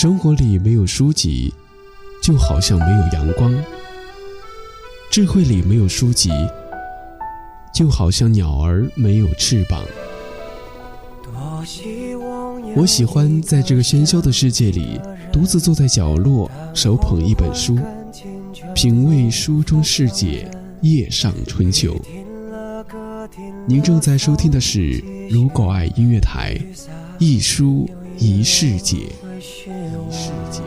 生活里没有书籍，就好像没有阳光；智慧里没有书籍，就好像鸟儿没有翅膀。我喜欢在这个喧嚣的世界里，独自坐在角落，手捧一本书，品味书中世界，夜上春秋。您正在收听的是《如果爱音乐台》，一书一世界。一世界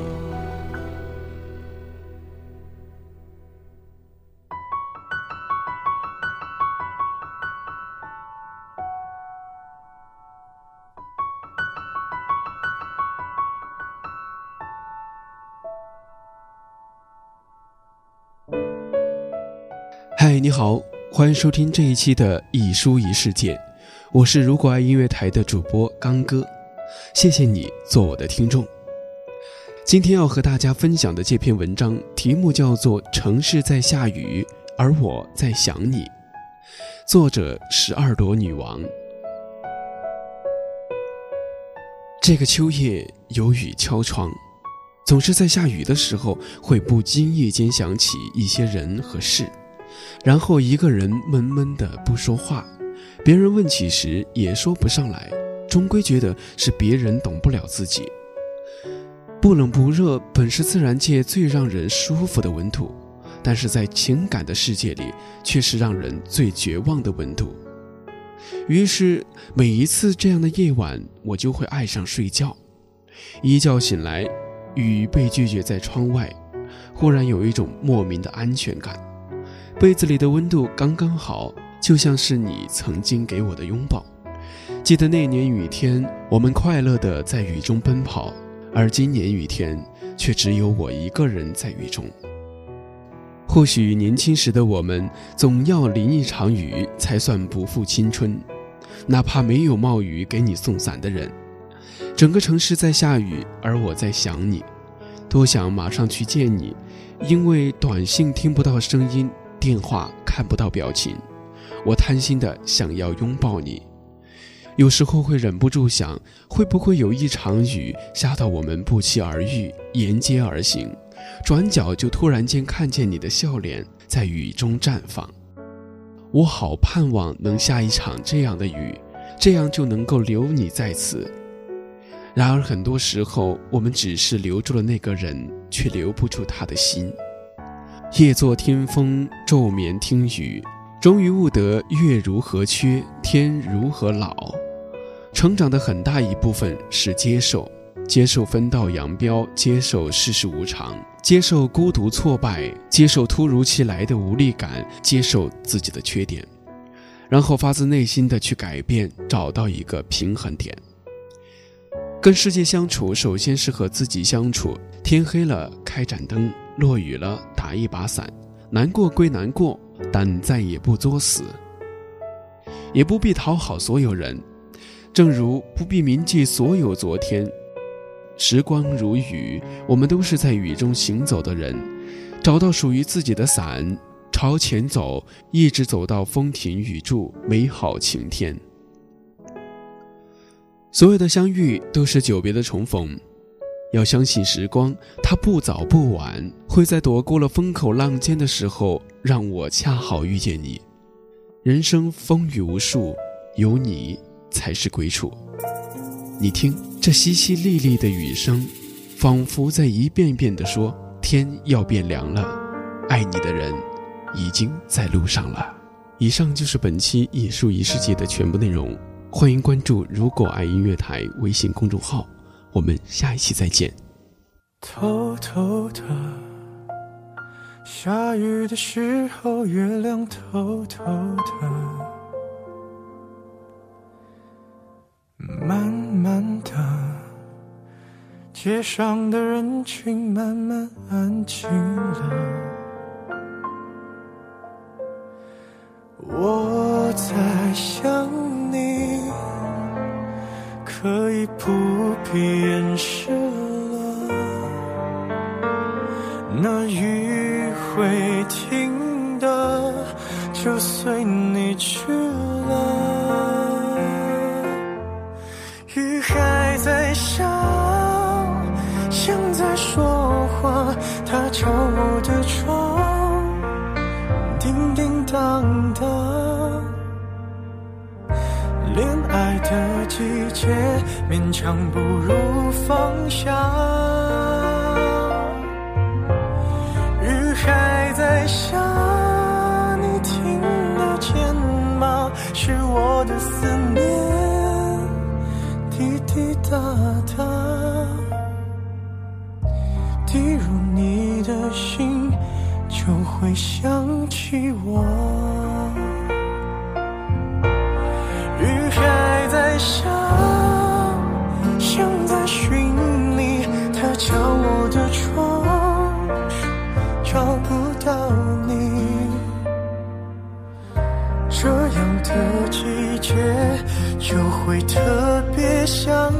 嗨，你好，欢迎收听这一期的《一书一世界》，我是如果爱音乐台的主播刚哥，谢谢你做我的听众。今天要和大家分享的这篇文章题目叫做《城市在下雨，而我在想你》，作者十二朵女王。这个秋夜有雨敲窗，总是在下雨的时候，会不经意间想起一些人和事。然后一个人闷闷的不说话，别人问起时也说不上来，终归觉得是别人懂不了自己。不冷不热本是自然界最让人舒服的温度，但是在情感的世界里却是让人最绝望的温度。于是每一次这样的夜晚，我就会爱上睡觉。一觉醒来，雨被拒绝在窗外，忽然有一种莫名的安全感。被子里的温度刚刚好，就像是你曾经给我的拥抱。记得那年雨天，我们快乐的在雨中奔跑，而今年雨天却只有我一个人在雨中。或许年轻时的我们，总要淋一场雨才算不负青春，哪怕没有冒雨给你送伞的人。整个城市在下雨，而我在想你，多想马上去见你，因为短信听不到声音。电话看不到表情，我贪心的想要拥抱你，有时候会忍不住想，会不会有一场雨下到我们不期而遇，沿街而行，转角就突然间看见你的笑脸在雨中绽放。我好盼望能下一场这样的雨，这样就能够留你在此。然而很多时候，我们只是留住了那个人，却留不住他的心。夜坐听风，昼眠听雨，终于悟得月如何缺，天如何老。成长的很大一部分是接受，接受分道扬镳，接受世事无常，接受孤独挫败，接受突如其来的无力感，接受自己的缺点，然后发自内心的去改变，找到一个平衡点。跟世界相处，首先是和自己相处。天黑了，开盏灯。落雨了，打一把伞，难过归难过，但再也不作死，也不必讨好所有人，正如不必铭记所有昨天。时光如雨，我们都是在雨中行走的人，找到属于自己的伞，朝前走，一直走到风停雨住，美好晴天。所有的相遇都是久别的重逢。要相信时光，它不早不晚，会在躲过了风口浪尖的时候，让我恰好遇见你。人生风雨无数，有你才是归处。你听，这淅淅沥沥的雨声，仿佛在一遍遍地说：天要变凉了，爱你的人已经在路上了。以上就是本期《艺术一世界》的全部内容，欢迎关注“如果爱音乐台”微信公众号。我们下一期再见。偷偷的，下雨的时候，月亮偷偷的，慢慢的，街上的人群慢慢安静了，我在想你。可以不必掩饰了，那雨会停的，就随你去了。敲我的窗叮叮当当。恋爱的季节勉强不如放下。雨还在下你听得见吗？是我的思念。像，像在寻你，它敲我的窗，找不到你。这样的季节就会特别想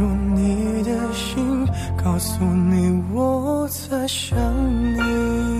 入你的心，告诉你我在想你。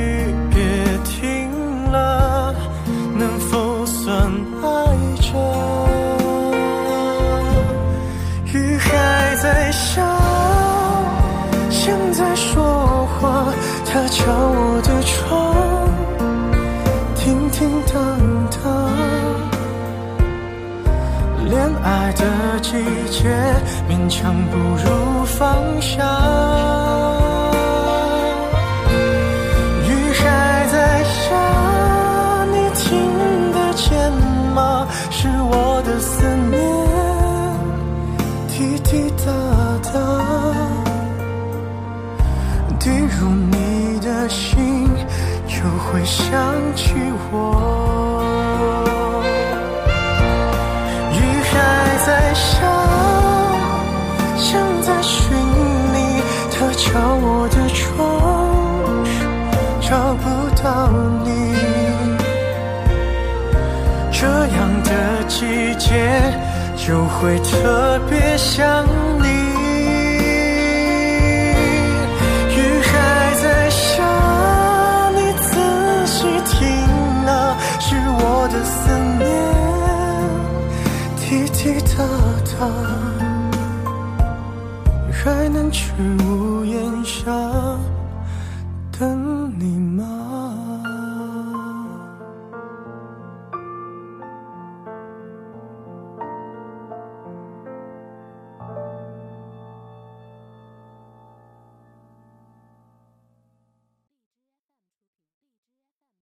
着？雨还在下，像在说话，它敲我的窗，叮叮当当。恋爱的季节，勉强不如放下。滴答答，滴入你的心，就会想起我。雨还在下，像在寻你，它敲我的窗，找不到你。这样的季节，就会特别想你雨还在下你仔细听啊是我的思念。滴滴答答还能去屋檐下等你吗？